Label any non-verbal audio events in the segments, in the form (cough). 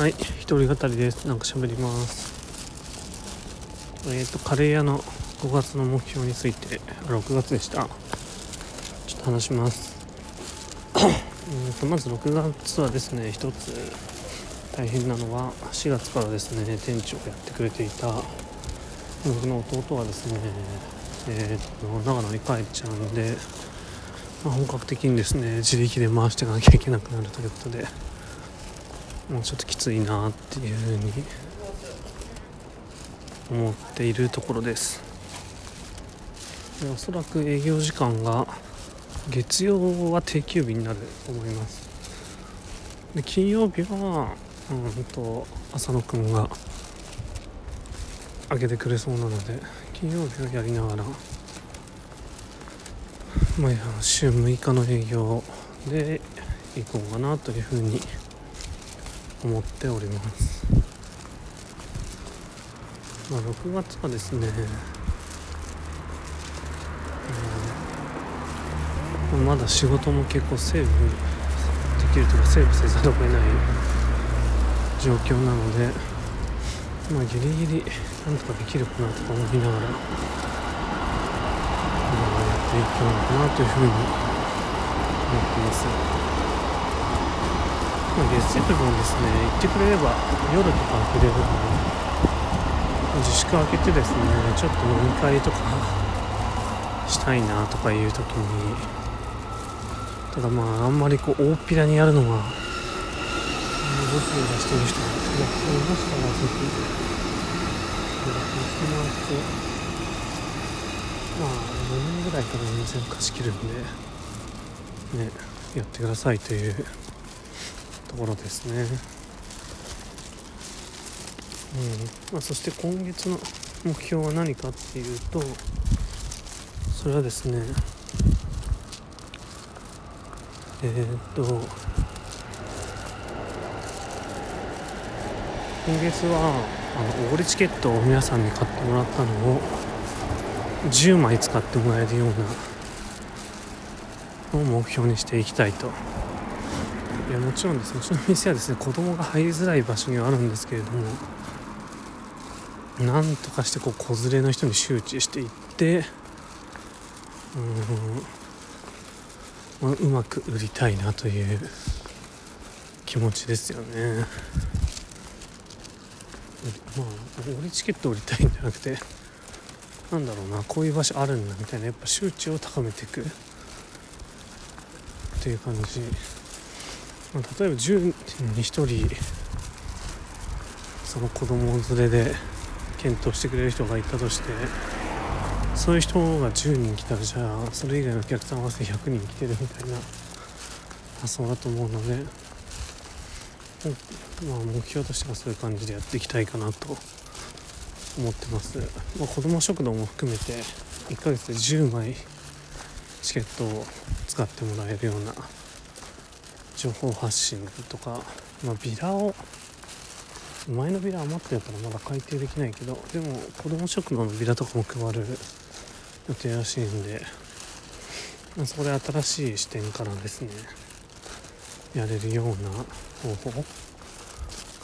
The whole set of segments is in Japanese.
はい一人語りです。なんか喋ります。えっ、ー、とカレー屋の5月の目標について6月でした。ちょっと話します。う (coughs) んとまず6月はですね一つ大変なのは4月からですね店長をやってくれていた僕の弟はですねえー、と長野に帰っちゃうんで、まあ、本格的にですね自力で回していかなきゃいけなくなるということでもうちょっときついなっていうふうに思っているところです。でおそらく営業時間が月曜は定休日になると思います。で金曜日はうんと浅野くんが開けてくれそうなので金曜日はやりながらまあ週6日の営業で行こうかなというふうに思っております、まあ、6月はですね、うん、まだ仕事も結構セーブできるというかセーブせざるを得ない状況なのでまあギリギリなんとかできるかなとか思いながら、まあ、やっていくのかなというふうに思ってます。ま、月曜日もですね行ってくれれば夜とかくれるので自粛明けてですねちょっと飲み会とか (laughs) したいなとかいう時にただまああんまりこう大っぴらにやるのがボスで出してる人がいらっしゃいましたらぜひやってもらってまあ4人ぐらいから全然貸し切るんでねやってくださいというところですね。うんまあ、そして今月の目標は何かっていうとそれはですねえー、っと今月はあのおごりチケットを皆さんに買ってもらったのを10枚使ってもらえるようなのを目標にしていきたいといやもちろんですね。うちの店はですね子供が入りづらい場所にはあるんですけれどもなんとかしてこう子連れの人に周知していってうん、まあ、うまく売りたいなという気持ちですよね。まあ俺チケット売りたいんじゃなくてなんだろうなこういう場所あるんだみたいなやっぱ周知を高めていくっていう感じ、例えば10人に1人その子供連れで検討してくれる人がいたとしてそういう人が10人来たらじゃあそれ以外のお客さん合わせて100人来てるみたいな発想だと思うので、まあ、目標としてはそういう感じでやっていきたいかなと思ってます、まあ、子ども食堂も含めて1ヶ月で10枚チケットを使ってもらえるような情報発信とか、まあ、ビラを前のビラ余ってるからまだ改定できないけどでも子ども食堂のビラとかも配る予定らしいんで、まあ、そこで新しい視点からですねやれるような方法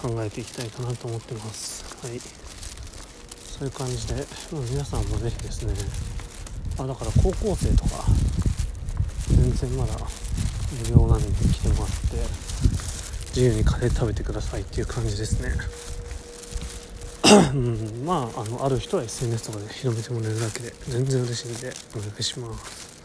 考えていきたいかなと思ってます。はい。そういう感じで、まあ、皆さんもぜひですねあだから高校生とか全然まだ無料なんで来てもらって自由にカレー食べてくださいっていう感じですね。うん、まああのある人は SNS とかで広めてもらえるだけで全然嬉しいんでお願いします。